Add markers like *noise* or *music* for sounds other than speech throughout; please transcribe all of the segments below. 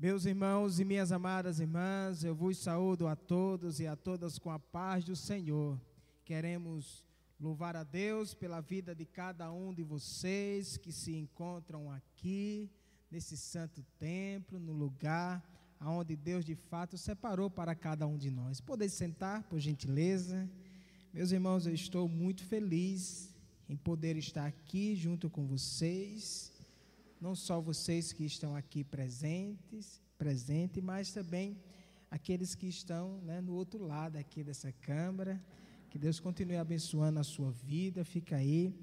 Meus irmãos e minhas amadas irmãs, eu vos saúdo a todos e a todas com a paz do Senhor. Queremos louvar a Deus pela vida de cada um de vocês que se encontram aqui, nesse santo templo, no lugar aonde Deus de fato separou para cada um de nós. Podeis sentar, por gentileza. Meus irmãos, eu estou muito feliz em poder estar aqui junto com vocês não só vocês que estão aqui presentes, presente, mas também aqueles que estão né, no outro lado aqui dessa câmara. Que Deus continue abençoando a sua vida, fica aí.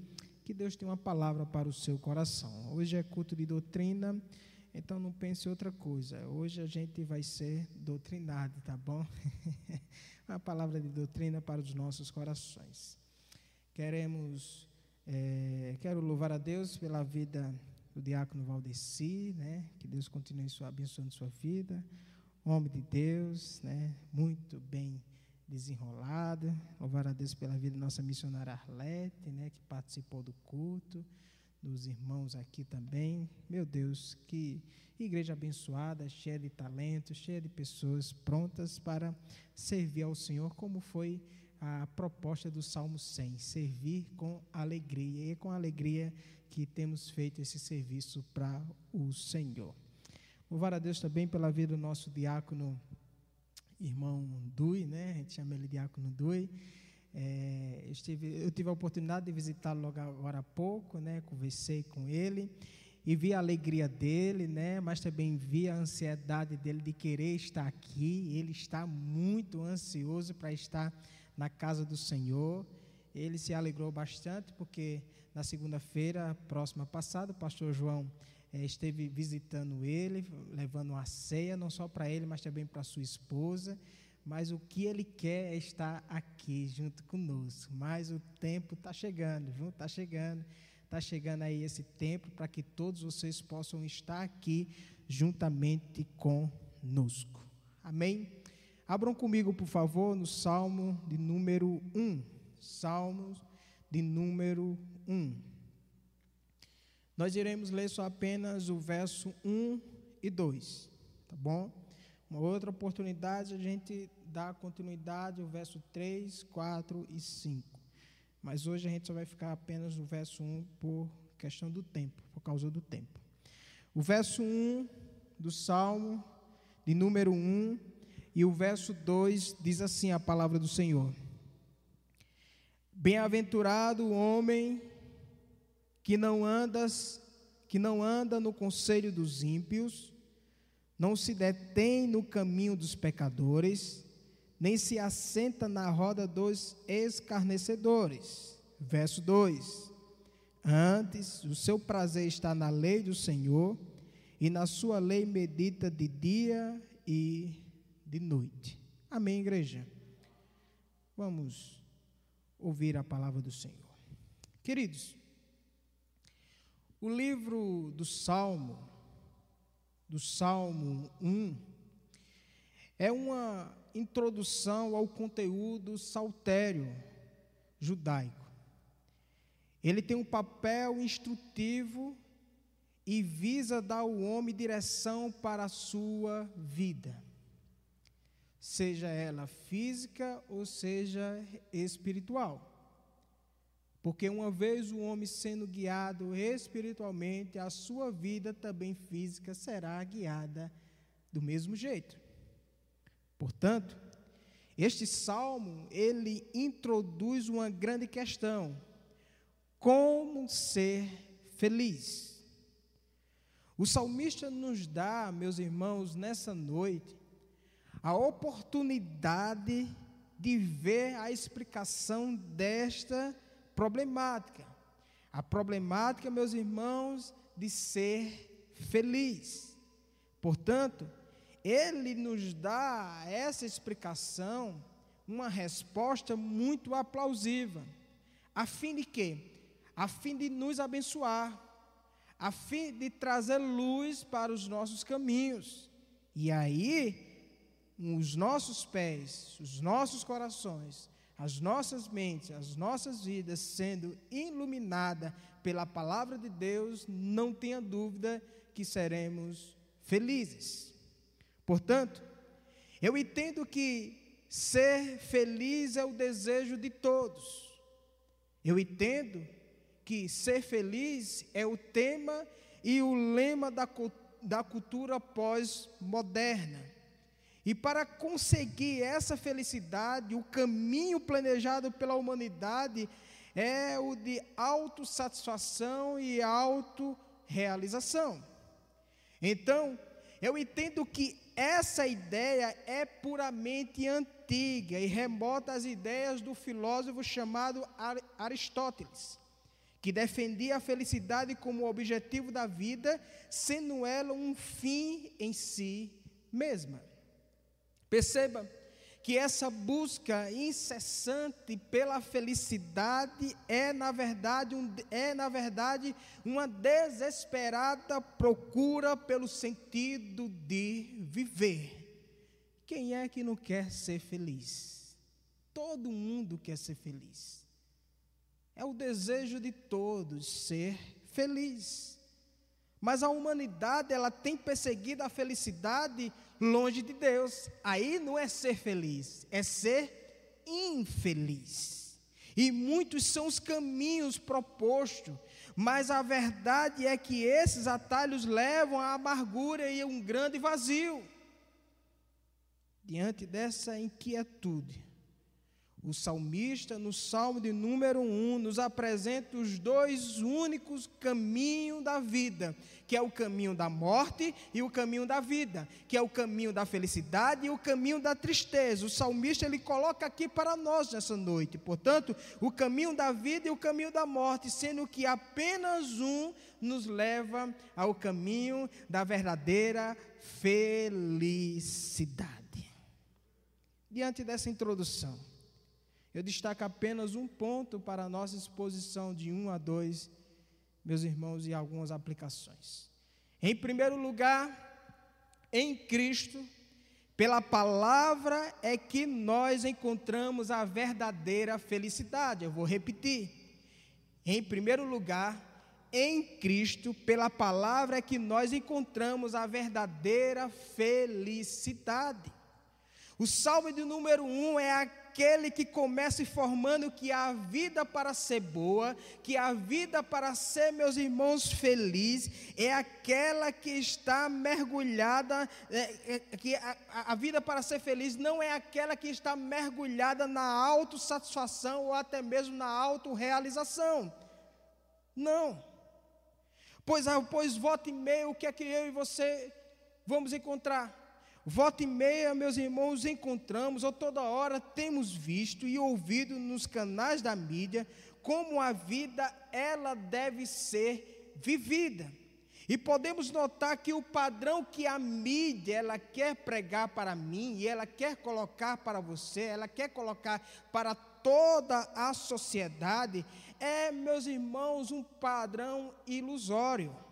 Que Deus tenha uma palavra para o seu coração. Hoje é culto de doutrina, então não pense em outra coisa. Hoje a gente vai ser doutrinado, tá bom? *laughs* uma palavra de doutrina para os nossos corações. Queremos, é, quero louvar a Deus pela vida do diácono Valdeci, né? Que Deus continue sua, abençoando sua vida. Homem de Deus, né? Muito bem desenrolado. Louvar a Deus pela vida da nossa missionária Arlete, né? Que participou do culto. Dos irmãos aqui também. Meu Deus, que igreja abençoada, cheia de talentos, cheia de pessoas prontas para servir ao Senhor, como foi a proposta do Salmo 100, servir com alegria. E com alegria que temos feito esse serviço para o Senhor. Louvar a Deus também pela vida do nosso diácono, irmão Dui, né? A gente chama ele diácono Dui. É, eu, estive, eu tive a oportunidade de visitá-lo logo agora há pouco, né? Conversei com ele e vi a alegria dele, né? Mas também vi a ansiedade dele de querer estar aqui. Ele está muito ansioso para estar na casa do Senhor. Ele se alegrou bastante porque na segunda-feira próxima passada, o pastor João é, esteve visitando ele, levando uma ceia, não só para ele, mas também para sua esposa. Mas o que ele quer é estar aqui junto conosco. Mas o tempo está chegando, viu? Está chegando. Está chegando aí esse tempo para que todos vocês possam estar aqui juntamente conosco. Amém? Abram comigo, por favor, no Salmo de número 1. Salmos de número 1. Nós iremos ler só apenas o verso 1 e 2, tá bom? Uma outra oportunidade a gente dá continuidade ao verso 3, 4 e 5. Mas hoje a gente só vai ficar apenas no verso 1 por questão do tempo, por causa do tempo. O verso 1 do Salmo, de número 1, e o verso 2 diz assim a palavra do Senhor. Bem-aventurado o homem que não andas, que não anda no conselho dos ímpios, não se detém no caminho dos pecadores, nem se assenta na roda dos escarnecedores. Verso 2: Antes, o seu prazer está na lei do Senhor, e na sua lei medita de dia e de noite. Amém, igreja? Vamos ouvir a palavra do Senhor. Queridos, o livro do Salmo, do Salmo 1, é uma introdução ao conteúdo saltério judaico. Ele tem um papel instrutivo e visa dar ao homem direção para a sua vida seja ela física ou seja espiritual. Porque uma vez o homem sendo guiado espiritualmente, a sua vida também física será guiada do mesmo jeito. Portanto, este salmo, ele introduz uma grande questão: como ser feliz? O salmista nos dá, meus irmãos, nessa noite, a oportunidade de ver a explicação desta problemática. A problemática, meus irmãos, de ser feliz. Portanto, ele nos dá essa explicação, uma resposta muito aplausível. A fim de quê? A fim de nos abençoar, a fim de trazer luz para os nossos caminhos. E aí, os nossos pés, os nossos corações, as nossas mentes, as nossas vidas sendo iluminada pela palavra de Deus, não tenha dúvida que seremos felizes. Portanto, eu entendo que ser feliz é o desejo de todos. Eu entendo que ser feliz é o tema e o lema da, da cultura pós-moderna. E para conseguir essa felicidade, o caminho planejado pela humanidade é o de autossatisfação e autorrealização. Então, eu entendo que essa ideia é puramente antiga e remota às ideias do filósofo chamado Aristóteles que defendia a felicidade como objetivo da vida, sendo ela um fim em si mesma. Perceba que essa busca incessante pela felicidade é na verdade, um, é, na verdade uma desesperada procura pelo sentido de viver. Quem é que não quer ser feliz? Todo mundo quer ser feliz. É o desejo de todos ser feliz. Mas a humanidade, ela tem perseguido a felicidade longe de Deus. Aí não é ser feliz, é ser infeliz. E muitos são os caminhos propostos, mas a verdade é que esses atalhos levam à amargura e a um grande vazio. Diante dessa inquietude, o salmista, no salmo de número 1, nos apresenta os dois únicos caminhos da vida, que é o caminho da morte e o caminho da vida, que é o caminho da felicidade e o caminho da tristeza. O salmista ele coloca aqui para nós nessa noite, portanto, o caminho da vida e o caminho da morte, sendo que apenas um nos leva ao caminho da verdadeira felicidade. Diante dessa introdução, eu destaco apenas um ponto para a nossa exposição de um a dois, meus irmãos, e algumas aplicações. Em primeiro lugar, em Cristo, pela palavra é que nós encontramos a verdadeira felicidade. Eu vou repetir. Em primeiro lugar, em Cristo, pela palavra é que nós encontramos a verdadeira felicidade. O salmo de número um é a aquele que começa informando que a vida para ser boa, que a vida para ser, meus irmãos, feliz, é aquela que está mergulhada, é, é, que a, a vida para ser feliz não é aquela que está mergulhada na autossatisfação ou até mesmo na autorrealização. Não. Pois, ah, pois voto e meio, o que é que eu e você vamos encontrar? Volta e meia, meus irmãos, encontramos, ou toda hora temos visto e ouvido nos canais da mídia, como a vida ela deve ser vivida. E podemos notar que o padrão que a mídia ela quer pregar para mim e ela quer colocar para você, ela quer colocar para toda a sociedade, é, meus irmãos, um padrão ilusório.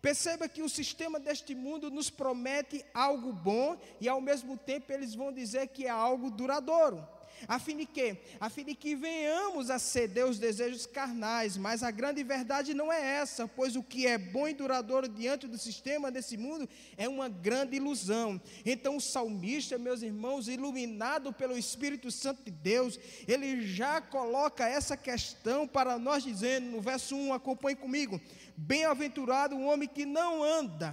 Perceba que o sistema deste mundo nos promete algo bom e ao mesmo tempo eles vão dizer que é algo duradouro. A fim de que? A fim de que venhamos a ceder os desejos carnais, mas a grande verdade não é essa, pois o que é bom e duradouro diante do sistema desse mundo é uma grande ilusão. Então o salmista, meus irmãos, iluminado pelo Espírito Santo de Deus, ele já coloca essa questão para nós dizendo no verso 1, acompanhe comigo: Bem-aventurado o homem que não anda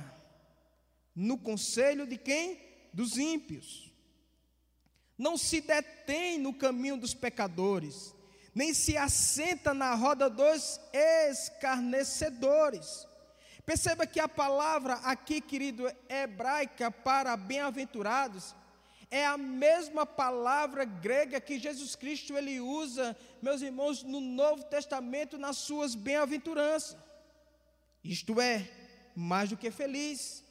no conselho de quem? Dos ímpios. Não se detém no caminho dos pecadores, nem se assenta na roda dos escarnecedores. Perceba que a palavra aqui, querido, hebraica para bem-aventurados, é a mesma palavra grega que Jesus Cristo ele usa, meus irmãos, no Novo Testamento nas suas bem-aventuranças. Isto é, mais do que feliz.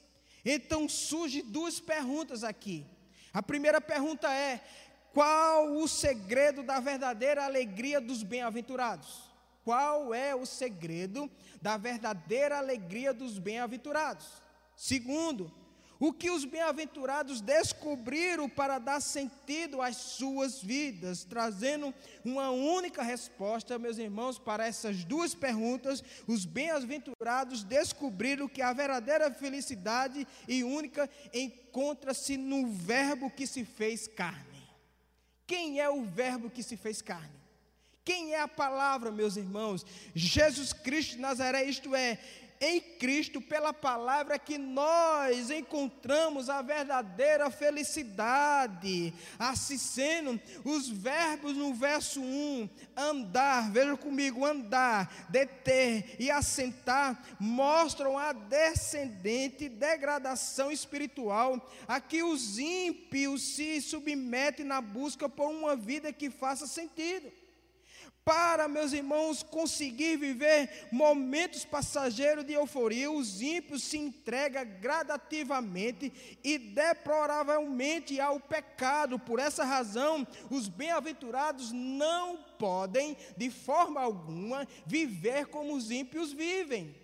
Então surge duas perguntas aqui. A primeira pergunta é: qual o segredo da verdadeira alegria dos bem-aventurados? Qual é o segredo da verdadeira alegria dos bem-aventurados? Segundo, O que os bem-aventurados descobriram para dar sentido às suas vidas, trazendo uma única resposta, meus irmãos, para essas duas perguntas. Os bem-aventurados descobriram que a verdadeira felicidade e única encontra-se no Verbo que se fez carne. Quem é o Verbo que se fez carne? Quem é a palavra, meus irmãos? Jesus Cristo de Nazaré, isto é, em Cristo, pela palavra, que nós encontramos a verdadeira felicidade. Assim sendo, os verbos no verso 1, andar, veja comigo, andar, deter e assentar, mostram a descendente degradação espiritual a que os ímpios se submetem na busca por uma vida que faça sentido para, meus irmãos, conseguir viver momentos passageiros de euforia, os ímpios se entregam gradativamente e deploravelmente ao pecado. Por essa razão, os bem-aventurados não podem, de forma alguma, viver como os ímpios vivem.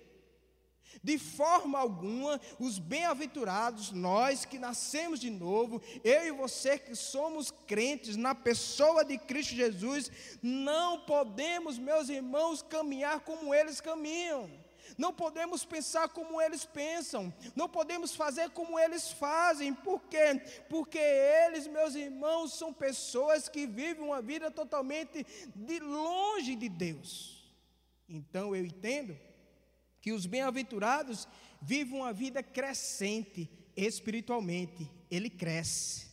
De forma alguma, os bem-aventurados, nós que nascemos de novo, eu e você que somos crentes na pessoa de Cristo Jesus, não podemos, meus irmãos, caminhar como eles caminham. Não podemos pensar como eles pensam, não podemos fazer como eles fazem, por quê? Porque eles, meus irmãos, são pessoas que vivem uma vida totalmente de longe de Deus. Então eu entendo que os bem-aventurados vivem uma vida crescente espiritualmente. Ele cresce.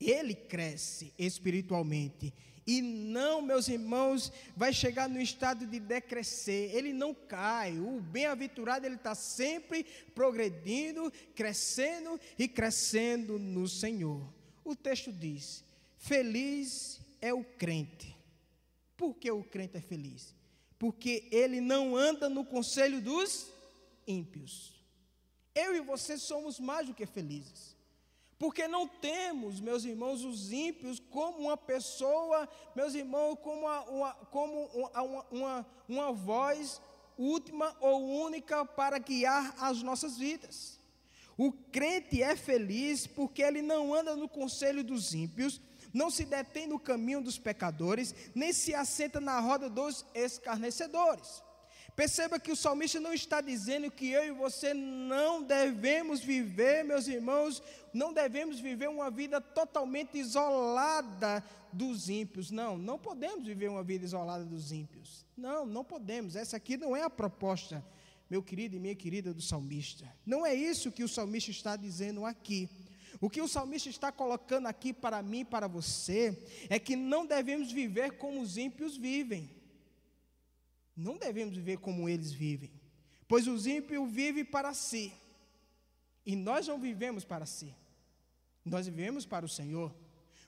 Ele cresce espiritualmente. E não, meus irmãos, vai chegar no estado de decrescer. Ele não cai. O bem-aventurado, ele está sempre progredindo, crescendo e crescendo no Senhor. O texto diz: Feliz é o crente. Por que o crente é feliz? Porque ele não anda no conselho dos ímpios. Eu e você somos mais do que felizes. Porque não temos, meus irmãos, os ímpios como uma pessoa, meus irmãos, como uma, uma como uma, uma, uma voz última ou única para guiar as nossas vidas. O crente é feliz porque ele não anda no conselho dos ímpios, não se detém no caminho dos pecadores, nem se assenta na roda dos escarnecedores. Perceba que o salmista não está dizendo que eu e você não devemos viver, meus irmãos, não devemos viver uma vida totalmente isolada dos ímpios. Não, não podemos viver uma vida isolada dos ímpios. Não, não podemos. Essa aqui não é a proposta, meu querido e minha querida, do salmista. Não é isso que o salmista está dizendo aqui. O que o salmista está colocando aqui para mim e para você é que não devemos viver como os ímpios vivem. Não devemos viver como eles vivem. Pois os ímpios vivem para si. E nós não vivemos para si. Nós vivemos para o Senhor.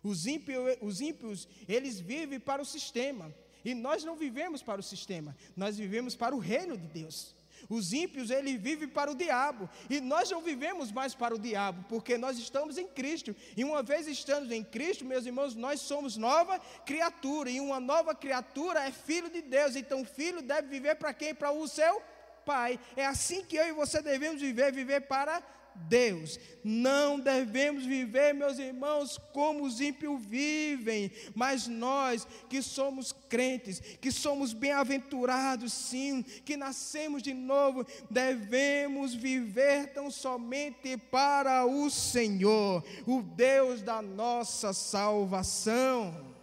Os ímpios, os ímpios, eles vivem para o sistema. E nós não vivemos para o sistema. Nós vivemos para o reino de Deus. Os ímpios, ele vive para o diabo. E nós não vivemos mais para o diabo, porque nós estamos em Cristo. E uma vez estando em Cristo, meus irmãos, nós somos nova criatura. E uma nova criatura é filho de Deus. Então, o filho deve viver para quem? Para o seu pai. É assim que eu e você devemos viver, viver para Deus. Não devemos viver, meus irmãos, como os ímpios vivem, mas nós que somos crentes, que somos bem-aventurados, sim, que nascemos de novo, devemos viver tão somente para o Senhor, o Deus da nossa salvação.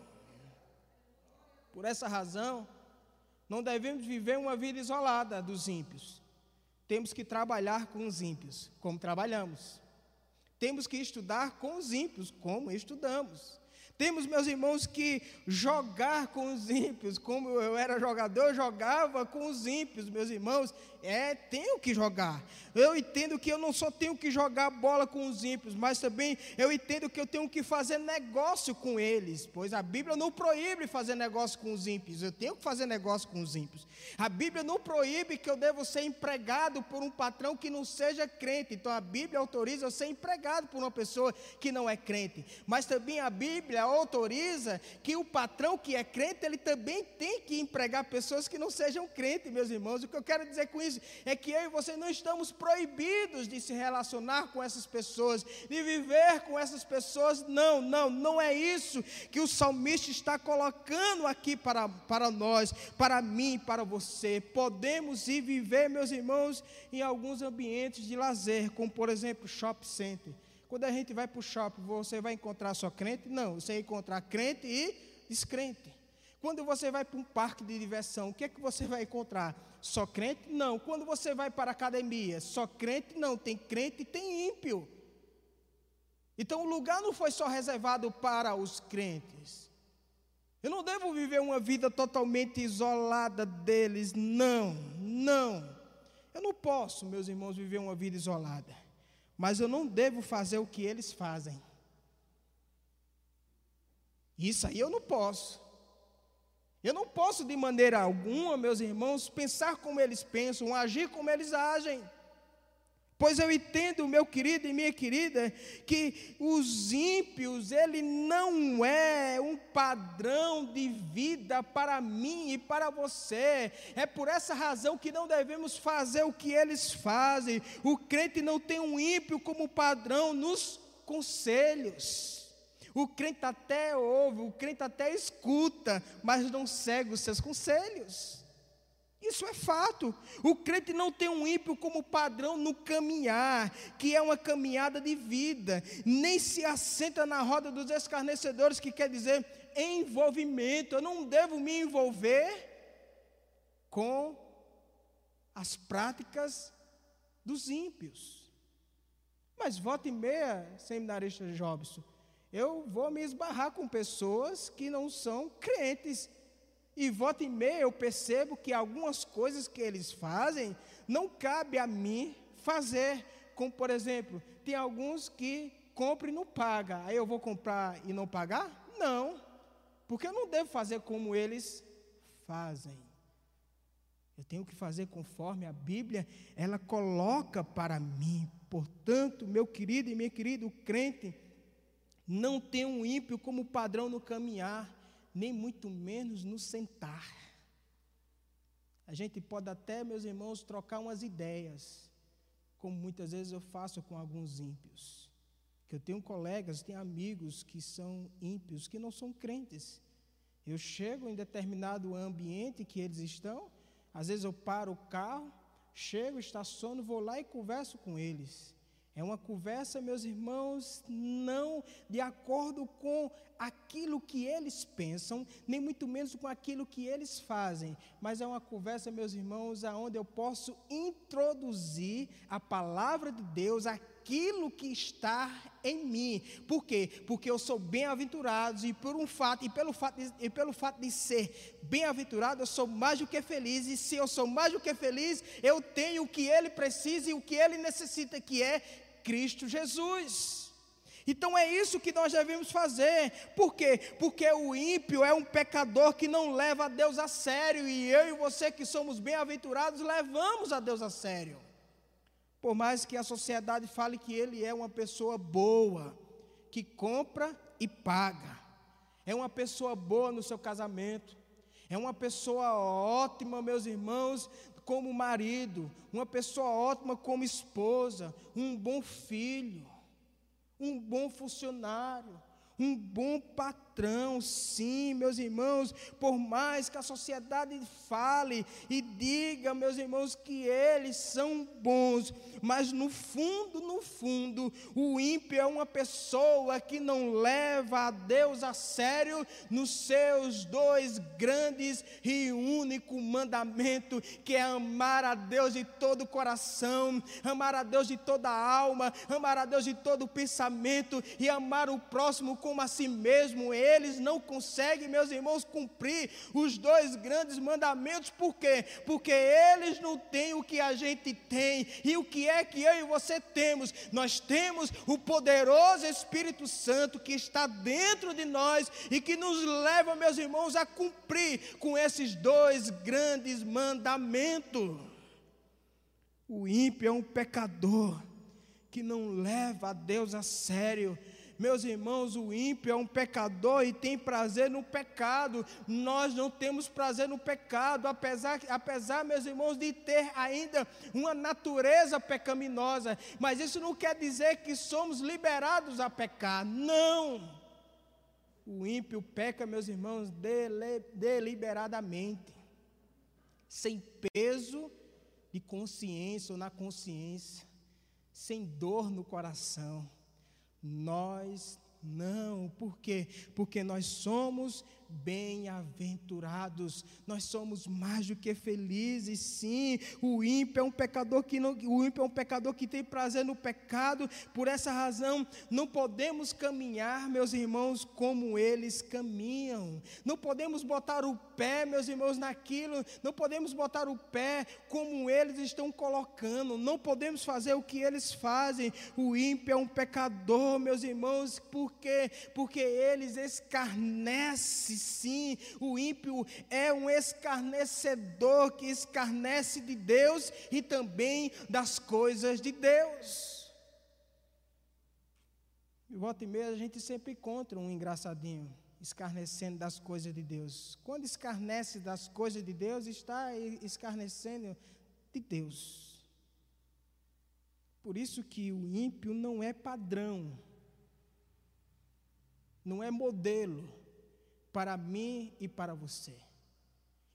Por essa razão, não devemos viver uma vida isolada dos ímpios temos que trabalhar com os ímpios, como trabalhamos. Temos que estudar com os ímpios, como estudamos. Temos, meus irmãos, que jogar com os ímpios, como eu era jogador, eu jogava com os ímpios, meus irmãos. É, tenho que jogar. Eu entendo que eu não só tenho que jogar bola com os ímpios, mas também eu entendo que eu tenho que fazer negócio com eles, pois a Bíblia não proíbe fazer negócio com os ímpios. Eu tenho que fazer negócio com os ímpios. A Bíblia não proíbe que eu devo ser empregado por um patrão que não seja crente. Então a Bíblia autoriza eu ser empregado por uma pessoa que não é crente. Mas também a Bíblia autoriza que o patrão que é crente, ele também tem que empregar pessoas que não sejam crentes, meus irmãos. O que eu quero dizer com isso é que eu e você não estamos proibidos de se relacionar com essas pessoas, de viver com essas pessoas. Não, não, não é isso que o salmista está colocando aqui para, para nós, para mim, para você. Podemos ir viver, meus irmãos, em alguns ambientes de lazer, como por exemplo, shopping center. Quando a gente vai para o shopping, você vai encontrar só crente? Não, você vai encontrar crente e descrente. Quando você vai para um parque de diversão, o que é que você vai encontrar? Só crente? Não. Quando você vai para a academia, só crente? Não. Tem crente e tem ímpio. Então o lugar não foi só reservado para os crentes. Eu não devo viver uma vida totalmente isolada deles, não, não. Eu não posso, meus irmãos, viver uma vida isolada. Mas eu não devo fazer o que eles fazem. Isso aí eu não posso. Eu não posso, de maneira alguma, meus irmãos, pensar como eles pensam, agir como eles agem. Pois eu entendo, meu querido e minha querida, que os ímpios, ele não é um padrão de vida para mim e para você. É por essa razão que não devemos fazer o que eles fazem. O crente não tem um ímpio como padrão nos conselhos. O crente até ouve, o crente até escuta, mas não segue os seus conselhos. Isso é fato. O crente não tem um ímpio como padrão no caminhar, que é uma caminhada de vida, nem se assenta na roda dos escarnecedores, que quer dizer envolvimento. Eu não devo me envolver com as práticas dos ímpios. Mas volta e meia, seminarista Jobson, eu vou me esbarrar com pessoas que não são crentes e volta e meia eu percebo que algumas coisas que eles fazem não cabe a mim fazer. Como por exemplo, tem alguns que compram e não pagam. Aí eu vou comprar e não pagar? Não. Porque eu não devo fazer como eles fazem. Eu tenho que fazer conforme a Bíblia ela coloca para mim. Portanto, meu querido e minha querida, crente não tem um ímpio como padrão no caminhar nem muito menos no sentar. A gente pode até, meus irmãos, trocar umas ideias, como muitas vezes eu faço com alguns ímpios. Que eu tenho colegas, tenho amigos que são ímpios, que não são crentes. Eu chego em determinado ambiente que eles estão, às vezes eu paro o carro, chego, estaciono, vou lá e converso com eles. É uma conversa, meus irmãos, não de acordo com aquilo que eles pensam, nem muito menos com aquilo que eles fazem, mas é uma conversa, meus irmãos, aonde eu posso introduzir a palavra de Deus, aquilo que está em mim. Por quê? Porque eu sou bem-aventurado e por um fato e pelo fato de, e pelo fato de ser bem-aventurado, eu sou mais do que feliz e se eu sou mais do que feliz, eu tenho o que ele precisa e o que ele necessita, que é Cristo Jesus. Então é isso que nós devemos fazer. Por quê? Porque o ímpio é um pecador que não leva a Deus a sério. E eu e você que somos bem-aventurados, levamos a Deus a sério. Por mais que a sociedade fale que ele é uma pessoa boa, que compra e paga. É uma pessoa boa no seu casamento. É uma pessoa ótima, meus irmãos, como marido, uma pessoa ótima como esposa, um bom filho, um bom funcionário, um bom patrão, sim, meus irmãos, por mais que a sociedade fale e diga, meus irmãos, que eles são bons, mas no fundo, no fundo, o ímpio é uma pessoa que não leva a Deus a sério nos seus dois grandes e único mandamento, que é amar a Deus de todo o coração, amar a Deus de toda a alma, amar a Deus de todo o pensamento e amar o próximo como a si mesmo eles não conseguem, meus irmãos, cumprir os dois grandes mandamentos. Por quê? Porque eles não têm o que a gente tem. E o que é que eu e você temos? Nós temos o poderoso Espírito Santo que está dentro de nós e que nos leva, meus irmãos, a cumprir com esses dois grandes mandamentos. O ímpio é um pecador que não leva a Deus a sério. Meus irmãos, o ímpio é um pecador e tem prazer no pecado. Nós não temos prazer no pecado, apesar, apesar, meus irmãos, de ter ainda uma natureza pecaminosa. Mas isso não quer dizer que somos liberados a pecar. Não. O ímpio peca, meus irmãos, dele, deliberadamente, sem peso de consciência ou na consciência, sem dor no coração. Nós não, por quê? Porque nós somos bem-aventurados, nós somos mais do que felizes, sim. O ímpio é um pecador que não, o ímpio é um pecador que tem prazer no pecado. Por essa razão, não podemos caminhar, meus irmãos, como eles caminham. Não podemos botar o pé, meus irmãos, naquilo. Não podemos botar o pé como eles estão colocando. Não podemos fazer o que eles fazem. O ímpio é um pecador, meus irmãos, por quê? Porque eles escarnecem sim, o ímpio é um escarnecedor que escarnece de Deus e também das coisas de Deus. E volta e meia a gente sempre encontra um engraçadinho escarnecendo das coisas de Deus. Quando escarnece das coisas de Deus, está escarnecendo de Deus. Por isso que o ímpio não é padrão, não é modelo para mim e para você.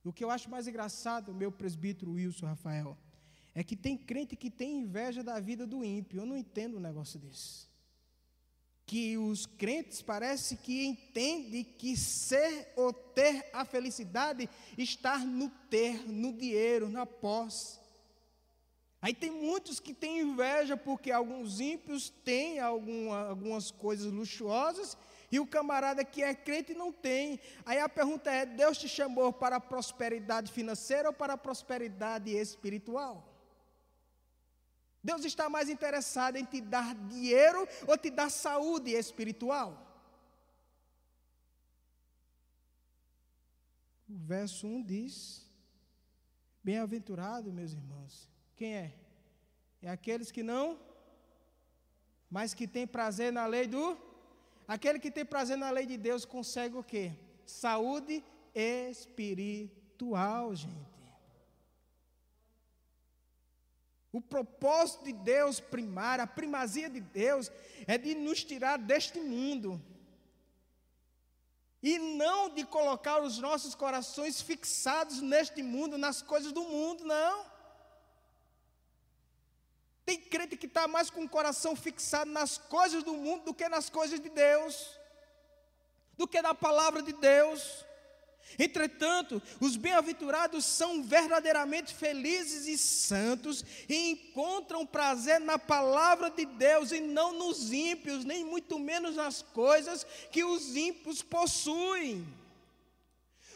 E o que eu acho mais engraçado, meu presbítero Wilson Rafael, é que tem crente que tem inveja da vida do ímpio. Eu não entendo um negócio desse. Que os crentes parece que entendem que ser ou ter a felicidade está no ter, no dinheiro, na posse. Aí tem muitos que têm inveja porque alguns ímpios têm alguma, algumas coisas luxuosas e o camarada que é crente não tem. Aí a pergunta é: Deus te chamou para a prosperidade financeira ou para a prosperidade espiritual? Deus está mais interessado em te dar dinheiro ou te dar saúde espiritual? O verso 1 diz: Bem-aventurado, meus irmãos. Quem é? É aqueles que não, mas que têm prazer na lei do Aquele que tem prazer na lei de Deus consegue o quê? Saúde espiritual, gente. O propósito de Deus primário, a primazia de Deus, é de nos tirar deste mundo. E não de colocar os nossos corações fixados neste mundo, nas coisas do mundo, não. Tem crente que está mais com o coração fixado nas coisas do mundo do que nas coisas de Deus, do que na palavra de Deus. Entretanto, os bem-aventurados são verdadeiramente felizes e santos e encontram prazer na palavra de Deus e não nos ímpios, nem muito menos nas coisas que os ímpios possuem.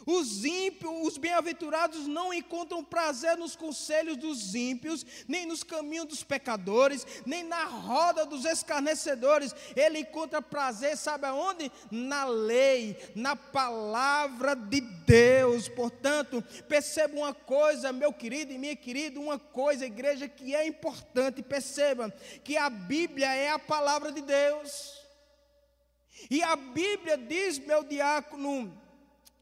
Os ímpios, os bem-aventurados não encontram prazer nos conselhos dos ímpios, nem nos caminhos dos pecadores, nem na roda dos escarnecedores. Ele encontra prazer, sabe aonde? Na lei, na palavra de Deus. Portanto, perceba uma coisa, meu querido e minha querida, uma coisa, igreja, que é importante. Perceba que a Bíblia é a palavra de Deus. E a Bíblia diz, meu diácono,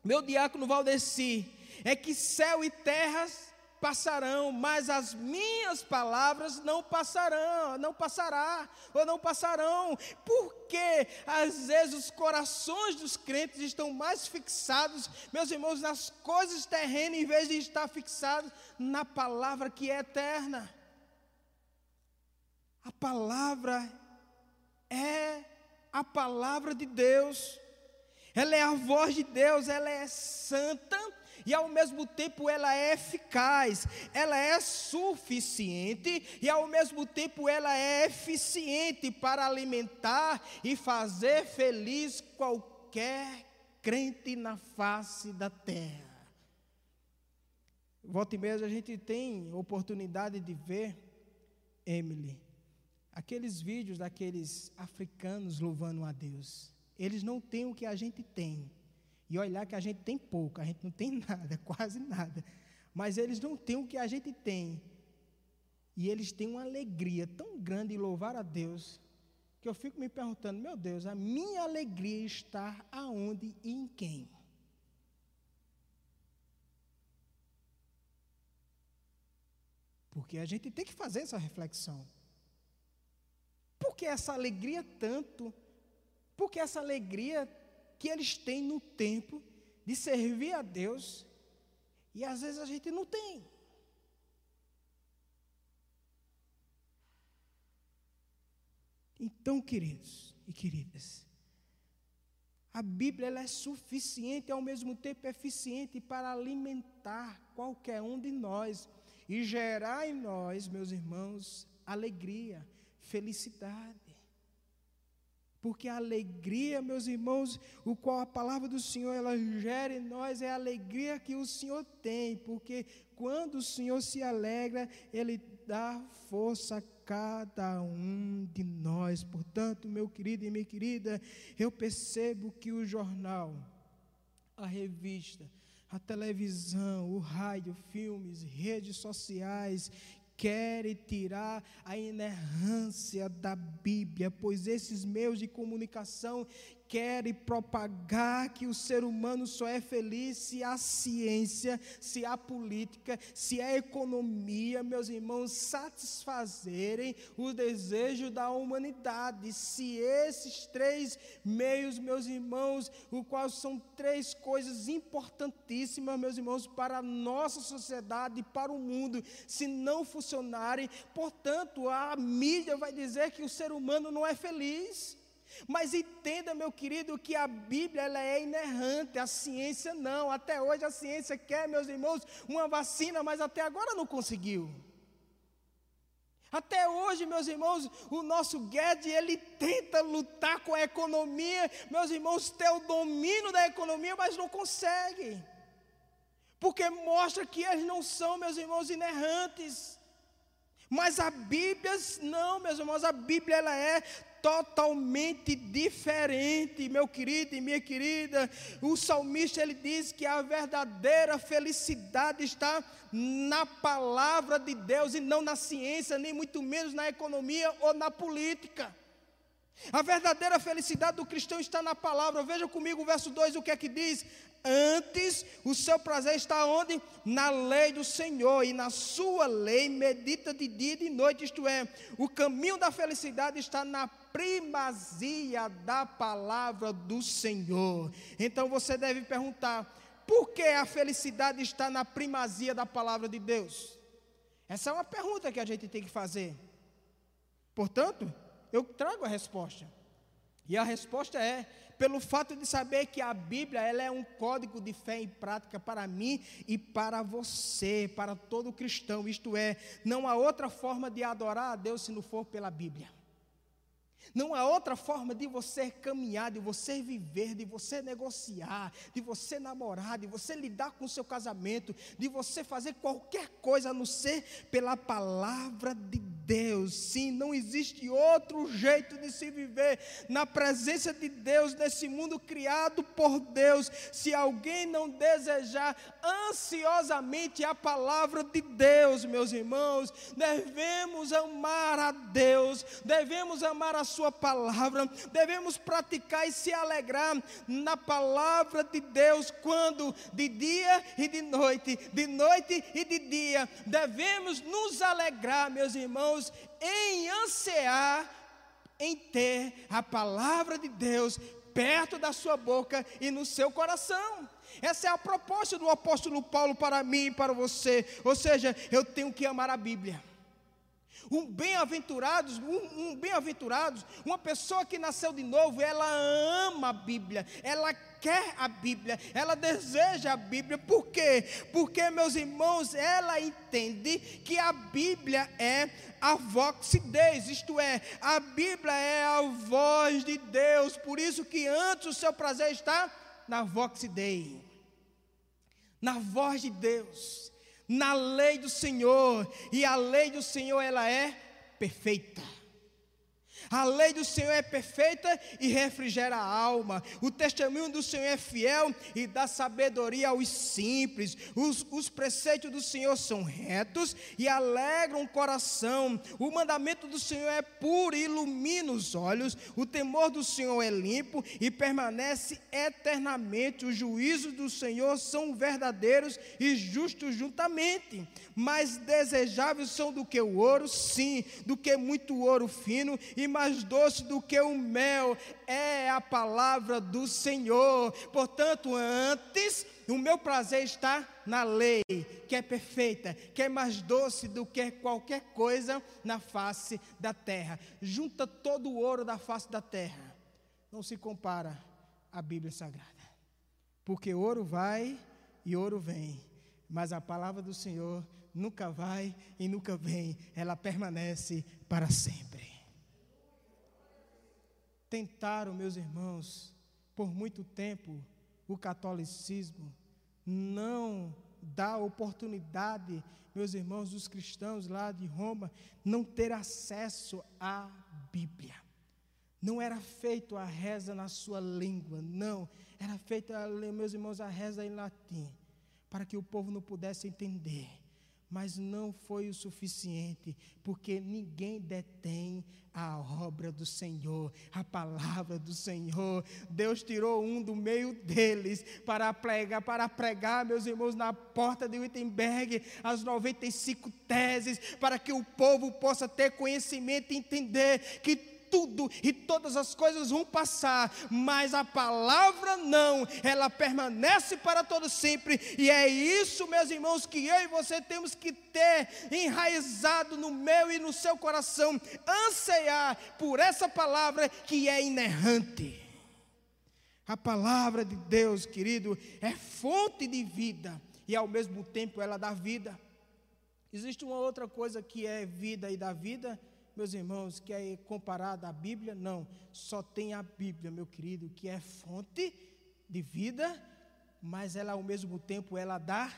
meu diácono Valdeci, é que céu e terras passarão, mas as minhas palavras não passarão, não passará, ou não passarão, porque às vezes os corações dos crentes estão mais fixados, meus irmãos, nas coisas terrenas, em vez de estar fixados na palavra que é eterna. A palavra é a palavra de Deus ela é a voz de Deus, ela é santa e ao mesmo tempo ela é eficaz, ela é suficiente e ao mesmo tempo ela é eficiente para alimentar e fazer feliz qualquer crente na face da terra. Volta e meia a gente tem oportunidade de ver, Emily, aqueles vídeos daqueles africanos louvando a Deus. Eles não têm o que a gente tem. E olhar que a gente tem pouco, a gente não tem *laughs* nada, quase nada. Mas eles não têm o que a gente tem. E eles têm uma alegria tão grande em louvar a Deus, que eu fico me perguntando, meu Deus, a minha alegria está aonde e em quem? Porque a gente tem que fazer essa reflexão. Por que essa alegria tanto? Por que essa alegria que eles têm no tempo de servir a Deus e às vezes a gente não tem? Então, queridos e queridas, a Bíblia é suficiente e ao mesmo tempo eficiente para alimentar qualquer um de nós e gerar em nós, meus irmãos, alegria, felicidade. Porque a alegria, meus irmãos, o qual a palavra do Senhor ela gera em nós é a alegria que o Senhor tem, porque quando o Senhor se alegra, ele dá força a cada um de nós. Portanto, meu querido e minha querida, eu percebo que o jornal, a revista, a televisão, o rádio, filmes, redes sociais querem tirar a inerrância da Bíblia, pois esses meios de comunicação querem propagar que o ser humano só é feliz se a ciência, se a política, se a economia, meus irmãos, satisfazerem o desejo da humanidade. Se esses três meios, meus irmãos, o qual são três coisas importantíssimas, meus irmãos, para a nossa sociedade, para o mundo, se não funcionarem, portanto, a mídia vai dizer que o ser humano não é feliz. Mas entenda, meu querido, que a Bíblia ela é inerrante, a ciência não. Até hoje a ciência quer, meus irmãos, uma vacina, mas até agora não conseguiu. Até hoje, meus irmãos, o nosso Guedes, ele tenta lutar com a economia, meus irmãos, ter o domínio da economia, mas não consegue. Porque mostra que eles não são, meus irmãos, inerrantes. Mas a Bíblia, não, meus irmãos, a Bíblia ela é totalmente diferente, meu querido e minha querida. O salmista ele diz que a verdadeira felicidade está na palavra de Deus e não na ciência, nem muito menos na economia ou na política. A verdadeira felicidade do cristão está na palavra. Veja comigo o verso 2, o que é que diz? Antes, o seu prazer está onde? Na lei do Senhor, e na sua lei medita de dia e de noite, isto é, o caminho da felicidade está na primazia da palavra do Senhor. Então você deve perguntar: por que a felicidade está na primazia da palavra de Deus? Essa é uma pergunta que a gente tem que fazer. Portanto, eu trago a resposta. E a resposta é pelo fato de saber que a Bíblia ela é um código de fé e prática para mim e para você, para todo cristão. Isto é, não há outra forma de adorar a Deus se não for pela Bíblia. Não há outra forma de você caminhar, de você viver, de você negociar, de você namorar, de você lidar com o seu casamento, de você fazer qualquer coisa a não ser pela palavra de Deus. Sim, não existe outro jeito de se viver na presença de Deus, nesse mundo criado por Deus, se alguém não desejar ansiosamente a palavra de Deus, meus irmãos. Devemos amar a Deus, devemos amar a Sua palavra, devemos praticar e se alegrar na palavra de Deus, quando de dia e de noite, de noite e de dia, devemos nos alegrar, meus irmãos em ansiar em ter a palavra de Deus perto da sua boca e no seu coração. Essa é a proposta do apóstolo Paulo para mim e para você. Ou seja, eu tenho que amar a Bíblia. Um bem-aventurado, um, um bem-aventurado, uma pessoa que nasceu de novo, ela ama a Bíblia, ela quer a Bíblia, ela deseja a Bíblia. Por quê? Porque, meus irmãos, ela entende que a Bíblia é a vox Deus, isto é, a Bíblia é a voz de Deus. Por isso que antes o seu prazer está na vox Dei, na voz de Deus na lei do Senhor, e a lei do Senhor ela é perfeita. A lei do Senhor é perfeita e refrigera a alma. O testemunho do Senhor é fiel e dá sabedoria aos simples. Os, os preceitos do Senhor são retos e alegram o coração. O mandamento do Senhor é puro e ilumina os olhos. O temor do Senhor é limpo e permanece eternamente. Os juízos do Senhor são verdadeiros e justos juntamente. Mais desejáveis são do que o ouro, sim, do que muito ouro fino e mais doce do que o mel é a palavra do Senhor. Portanto, antes, o meu prazer está na lei, que é perfeita, que é mais doce do que qualquer coisa na face da terra. Junta todo o ouro da face da terra. Não se compara à Bíblia Sagrada. Porque ouro vai e ouro vem, mas a palavra do Senhor nunca vai e nunca vem, ela permanece para sempre. Tentaram, meus irmãos, por muito tempo, o catolicismo não dá oportunidade, meus irmãos, dos cristãos lá de Roma, não ter acesso à Bíblia. Não era feito a reza na sua língua, não. Era feita, meus irmãos, a reza em latim, para que o povo não pudesse entender mas não foi o suficiente, porque ninguém detém a obra do Senhor, a palavra do Senhor. Deus tirou um do meio deles para pregar, para pregar, meus irmãos, na porta de Wittenberg, as 95 teses, para que o povo possa ter conhecimento e entender que tudo e todas as coisas vão passar, mas a palavra não, ela permanece para todo sempre, e é isso, meus irmãos, que eu e você temos que ter enraizado no meu e no seu coração, anseiar por essa palavra que é inerrante. A palavra de Deus, querido, é fonte de vida e ao mesmo tempo ela dá vida. Existe uma outra coisa que é vida e dá vida, meus irmãos, que é comparada à Bíblia, não. Só tem a Bíblia, meu querido, que é fonte de vida, mas ela ao mesmo tempo ela dá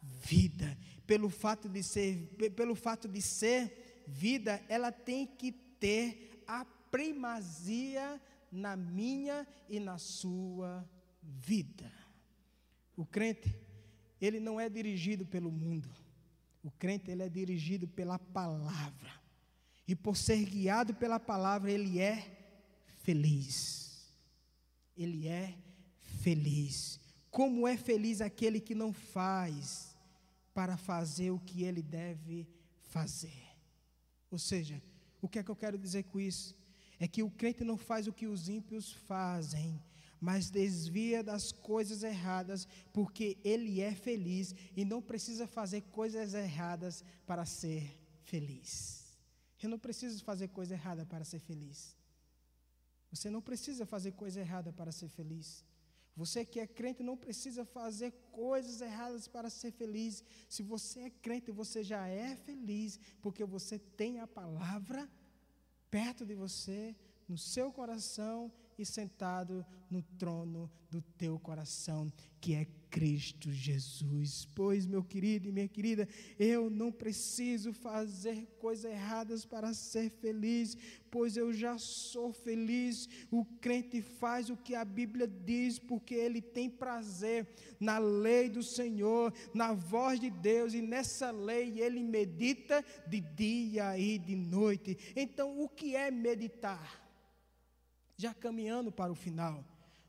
vida. Pelo fato de ser, pelo fato de ser vida, ela tem que ter a primazia na minha e na sua vida. O crente, ele não é dirigido pelo mundo. O crente ele é dirigido pela palavra. E por ser guiado pela palavra, ele é feliz. Ele é feliz. Como é feliz aquele que não faz para fazer o que ele deve fazer. Ou seja, o que é que eu quero dizer com isso? É que o crente não faz o que os ímpios fazem, mas desvia das coisas erradas, porque ele é feliz e não precisa fazer coisas erradas para ser feliz. Eu não preciso fazer coisa errada para ser feliz. Você não precisa fazer coisa errada para ser feliz. Você que é crente não precisa fazer coisas erradas para ser feliz. Se você é crente, você já é feliz, porque você tem a palavra perto de você, no seu coração e sentado no trono do teu coração, que é Cristo Jesus. Pois, meu querido e minha querida, eu não preciso fazer coisas erradas para ser feliz, pois eu já sou feliz. O crente faz o que a Bíblia diz, porque ele tem prazer na lei do Senhor, na voz de Deus, e nessa lei ele medita de dia e de noite. Então, o que é meditar? Já caminhando para o final,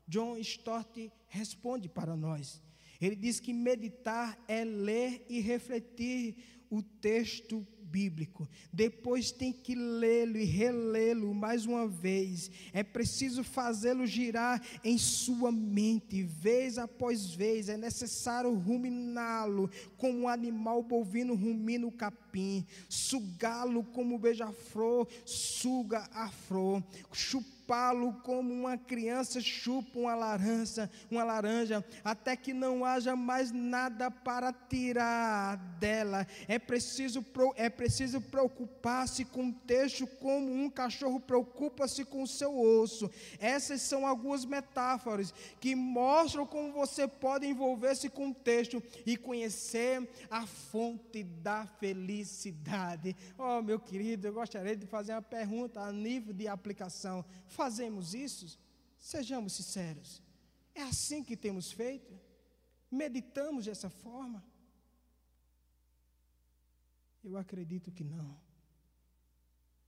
John Stott responde para nós. Ele diz que meditar é ler e refletir o texto bíblico, depois tem que lê-lo e relê-lo mais uma vez. É preciso fazê-lo girar em sua mente, vez após vez. É necessário ruminá-lo como um animal bovino rumina o capim, sugá-lo como beija-flor suga a flor, chupá-lo como uma criança chupa uma laranja, uma laranja, até que não haja mais nada para tirar dela. É preciso, é preciso preocupar-se com o texto como um cachorro preocupa-se com o seu osso. Essas são algumas metáforas que mostram como você pode envolver-se com o texto e conhecer a fonte da felicidade. Oh, meu querido, eu gostaria de fazer uma pergunta a nível de aplicação fazemos isso? Sejamos sinceros. É assim que temos feito? Meditamos dessa forma? Eu acredito que não.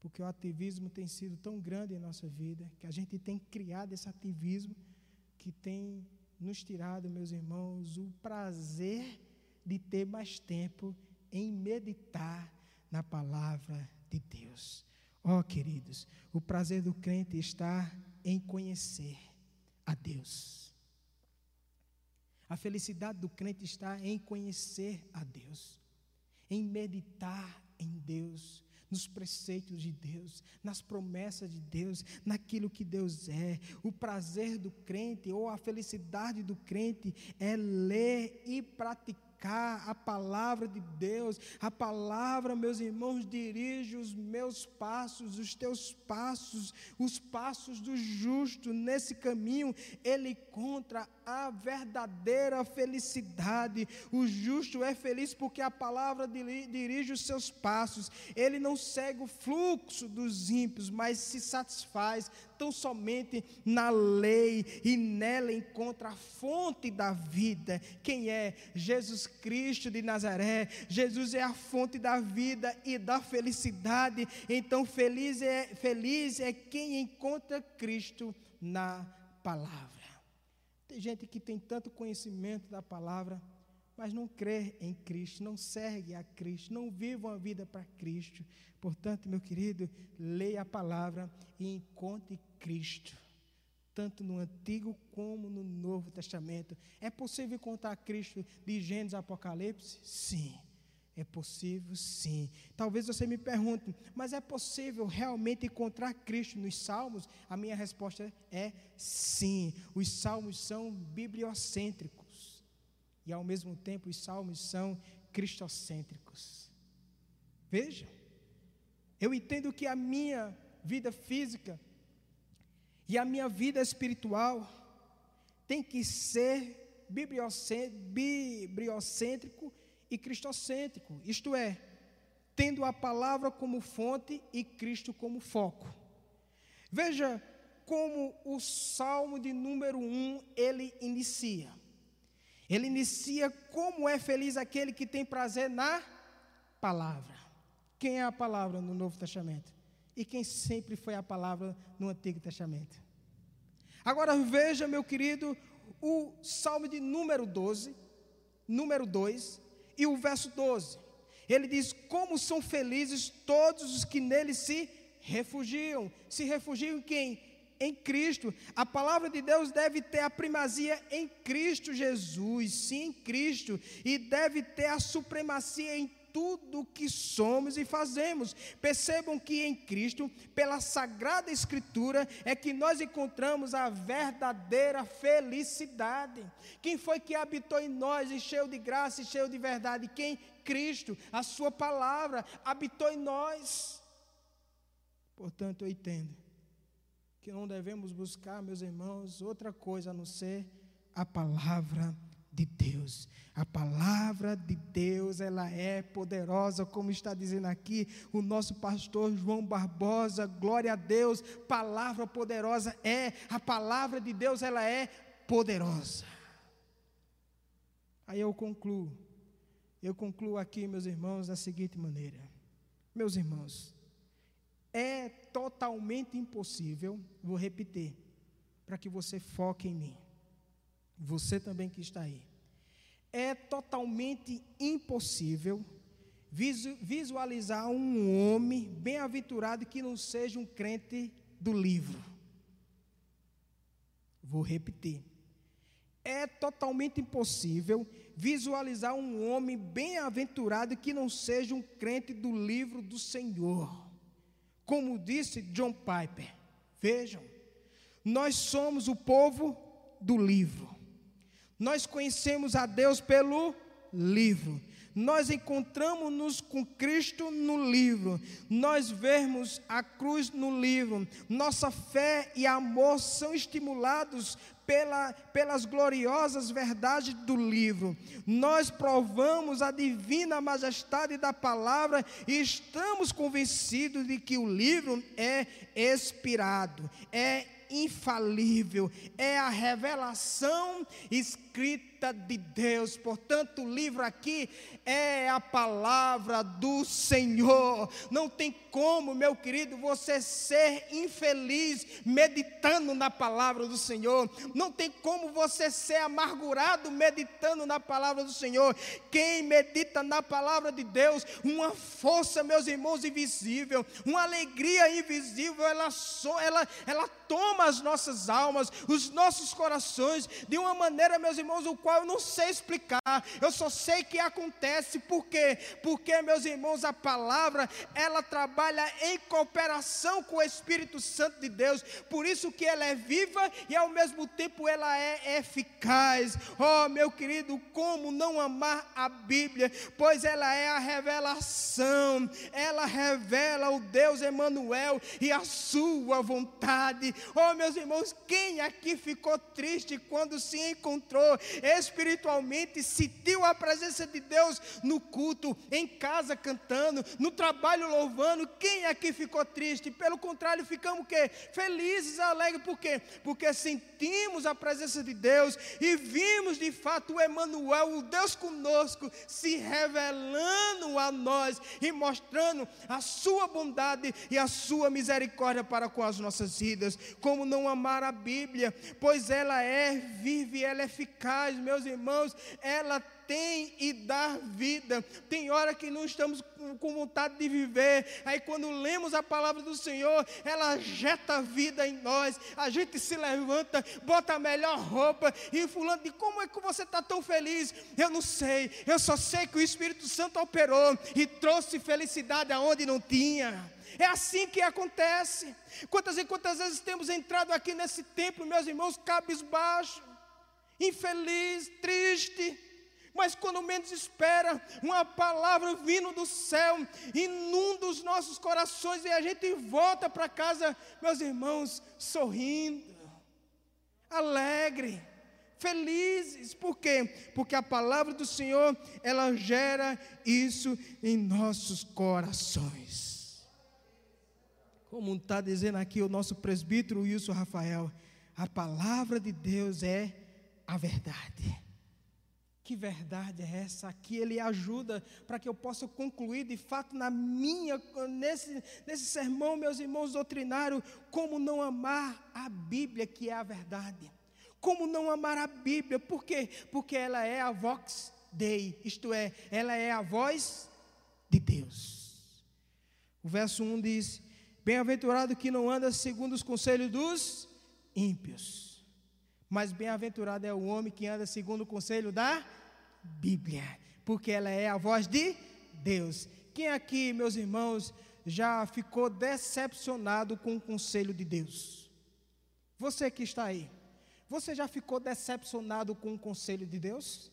Porque o ativismo tem sido tão grande em nossa vida, que a gente tem criado esse ativismo que tem nos tirado, meus irmãos, o prazer de ter mais tempo em meditar na palavra de Deus. Ó oh, queridos, o prazer do crente está em conhecer a Deus. A felicidade do crente está em conhecer a Deus, em meditar em Deus, nos preceitos de Deus, nas promessas de Deus, naquilo que Deus é. O prazer do crente ou a felicidade do crente é ler e praticar a palavra de Deus. A palavra, meus irmãos, dirige os meus passos, os teus passos, os passos do justo. Nesse caminho, ele encontra a verdadeira felicidade. O justo é feliz porque a palavra dirige os seus passos. Ele não segue o fluxo dos ímpios, mas se satisfaz tão somente na lei e nela encontra a fonte da vida. Quem é? Jesus Cristo de Nazaré. Jesus é a fonte da vida e da felicidade. Então feliz é feliz é quem encontra Cristo na palavra. Tem gente que tem tanto conhecimento da palavra, mas não crê em Cristo, não segue a Cristo, não vive uma vida para Cristo. Portanto, meu querido, leia a palavra e encontre Cristo, tanto no Antigo como no Novo Testamento. É possível encontrar Cristo de Gênesis a Apocalipse? Sim. É possível, sim. Talvez você me pergunte, mas é possível realmente encontrar Cristo nos Salmos? A minha resposta é sim. Os Salmos são bibliocêntricos. E ao mesmo tempo, os Salmos são cristocêntricos. Veja, eu entendo que a minha vida física e a minha vida espiritual tem que ser bibliocêntrico e cristocêntrico, isto é, tendo a palavra como fonte e Cristo como foco. Veja como o Salmo de número 1 ele inicia. Ele inicia como é feliz aquele que tem prazer na palavra. Quem é a palavra no Novo Testamento? E quem sempre foi a palavra no Antigo Testamento? Agora veja, meu querido, o Salmo de número 12, número 2, e o verso 12. Ele diz: Como são felizes todos os que nele se refugiam. Se refugiam em quem? Em Cristo. A palavra de Deus deve ter a primazia em Cristo Jesus, sim, em Cristo, e deve ter a supremacia em tudo que somos e fazemos. Percebam que em Cristo, pela Sagrada Escritura, é que nós encontramos a verdadeira felicidade. Quem foi que habitou em nós, e cheio de graça e cheio de verdade? Quem? Cristo, a Sua palavra habitou em nós. Portanto, eu entendo que não devemos buscar, meus irmãos, outra coisa a não ser a palavra de Deus. A palavra de Deus, ela é poderosa, como está dizendo aqui o nosso pastor João Barbosa. Glória a Deus, palavra poderosa é, a palavra de Deus, ela é poderosa. Aí eu concluo. Eu concluo aqui, meus irmãos, da seguinte maneira. Meus irmãos, é totalmente impossível, vou repetir, para que você foque em mim você também que está aí. É totalmente impossível visualizar um homem bem-aventurado que não seja um crente do livro. Vou repetir. É totalmente impossível visualizar um homem bem-aventurado que não seja um crente do livro do Senhor. Como disse John Piper, vejam, nós somos o povo do livro. Nós conhecemos a Deus pelo livro. Nós encontramos-nos com Cristo no livro, nós vemos a cruz no livro, nossa fé e amor são estimulados pela, pelas gloriosas verdades do livro. Nós provamos a divina majestade da palavra e estamos convencidos de que o livro é expirado, é infalível, é a revelação escrita de Deus. Portanto, o livro aqui é a palavra do Senhor. Não tem como, meu querido, você ser infeliz meditando na palavra do Senhor. Não tem como você ser amargurado meditando na palavra do Senhor. Quem medita na palavra de Deus, uma força, meus irmãos, invisível, uma alegria invisível, ela, ela, ela toma as nossas almas, os nossos corações, de uma maneira, meus irmãos, o qual eu não sei explicar. Eu só sei que acontece. Por quê? Porque, meus irmãos, a palavra, ela trabalha em cooperação com o Espírito Santo de Deus. Por isso que ela é viva e ao mesmo tempo ela é eficaz. Oh, meu querido, como não amar a Bíblia? Pois ela é a revelação. Ela revela o Deus Emanuel e a sua vontade. Oh, meus irmãos, quem aqui ficou triste quando se encontrou espiritualmente, sentiu a presença de Deus no culto, em casa cantando, no trabalho louvando? Quem aqui ficou triste? Pelo contrário, ficamos quê? Felizes, alegres, por quê? Porque sentimos a presença de Deus e vimos de fato o Emanuel, o Deus conosco, se revelando a nós e mostrando a sua bondade e a sua misericórdia para com as nossas vidas. Como não amar a Bíblia, pois ela é vive, ela é eficaz, meus irmãos, ela tem e dá vida. Tem hora que não estamos com vontade de viver. Aí quando lemos a palavra do Senhor, ela jeta vida em nós. A gente se levanta, bota a melhor roupa e fulano de como é que você está tão feliz? Eu não sei. Eu só sei que o Espírito Santo operou e trouxe felicidade aonde não tinha. É assim que acontece. Quantas e quantas vezes temos entrado aqui nesse templo, meus irmãos, cabisbaixo, infeliz, triste mas quando menos espera, uma palavra vindo do céu inunda os nossos corações e a gente volta para casa, meus irmãos, sorrindo, alegre, felizes. Por quê? Porque a palavra do Senhor, ela gera isso em nossos corações. Como está dizendo aqui o nosso presbítero Wilson Rafael, a palavra de Deus é a verdade. Que verdade é essa? Aqui ele ajuda para que eu possa concluir de fato na minha nesse, nesse sermão, meus irmãos doutrinário, como não amar a Bíblia, que é a verdade. Como não amar a Bíblia? Por quê? Porque ela é a vox dei, isto é, ela é a voz de Deus. O verso 1 diz: Bem-aventurado que não anda segundo os conselhos dos ímpios, mas bem-aventurado é o homem que anda segundo o conselho da Bíblia, porque ela é a voz de Deus. Quem aqui, meus irmãos, já ficou decepcionado com o conselho de Deus? Você que está aí, você já ficou decepcionado com o conselho de Deus?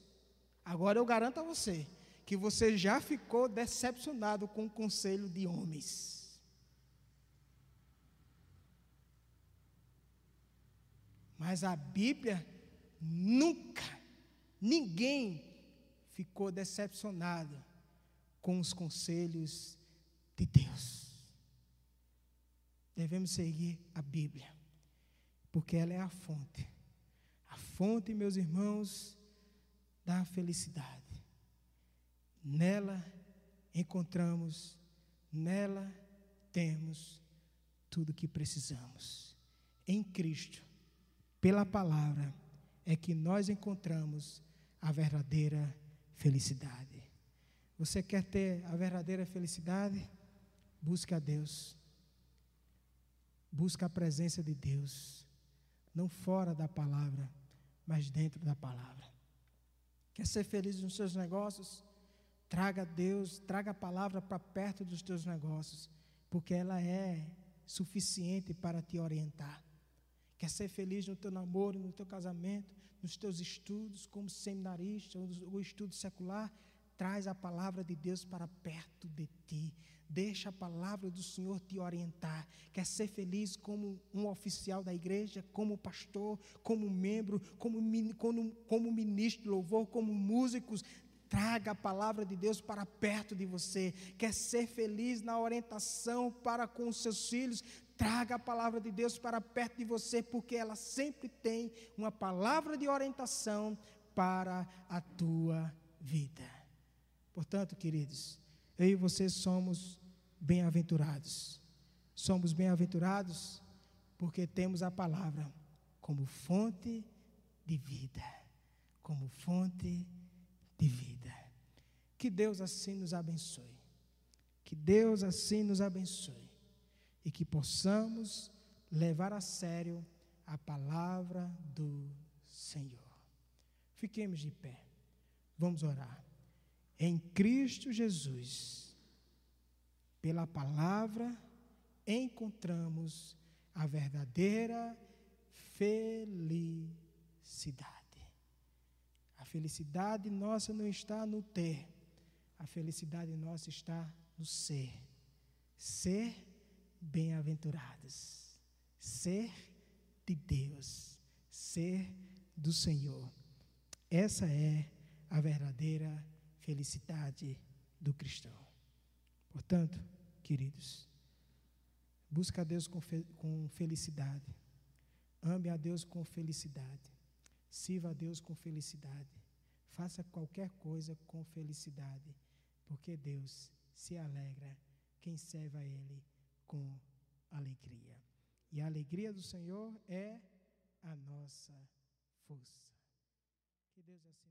Agora eu garanto a você que você já ficou decepcionado com o conselho de homens. Mas a Bíblia nunca, ninguém ficou decepcionado com os conselhos de Deus. Devemos seguir a Bíblia, porque ela é a fonte. A fonte, meus irmãos, da felicidade. Nela encontramos, nela temos tudo o que precisamos. Em Cristo, pela palavra, é que nós encontramos a verdadeira felicidade. Você quer ter a verdadeira felicidade? Busque a Deus. Busque a presença de Deus. Não fora da palavra, mas dentro da palavra. Quer ser feliz nos seus negócios? Traga Deus, traga a palavra para perto dos teus negócios, porque ela é suficiente para te orientar. Quer ser feliz no teu namoro, no teu casamento, nos teus estudos, como seminarista, ou estudo secular? Traz a palavra de Deus para perto de ti. Deixa a palavra do Senhor te orientar. Quer ser feliz como um oficial da igreja, como pastor, como membro, como, como, como ministro de louvor, como músicos? Traga a palavra de Deus para perto de você. Quer ser feliz na orientação para com os seus filhos? Traga a palavra de Deus para perto de você, porque ela sempre tem uma palavra de orientação para a tua vida. Portanto, queridos, eu e você somos bem-aventurados. Somos bem-aventurados porque temos a palavra como fonte de vida. Como fonte de vida. Que Deus assim nos abençoe. Que Deus assim nos abençoe. E que possamos levar a sério a palavra do Senhor. Fiquemos de pé. Vamos orar. Em Cristo Jesus, pela palavra, encontramos a verdadeira felicidade. A felicidade nossa não está no ter, a felicidade nossa está no ser. Ser bem-aventurados, ser de Deus, ser do Senhor. Essa é a verdadeira felicidade do cristão. Portanto, queridos, busca a Deus com, fe com felicidade, ame a Deus com felicidade, sirva a Deus com felicidade, faça qualquer coisa com felicidade, porque Deus se alegra quem serve a Ele com alegria. E a alegria do Senhor é a nossa força. Que Deus assim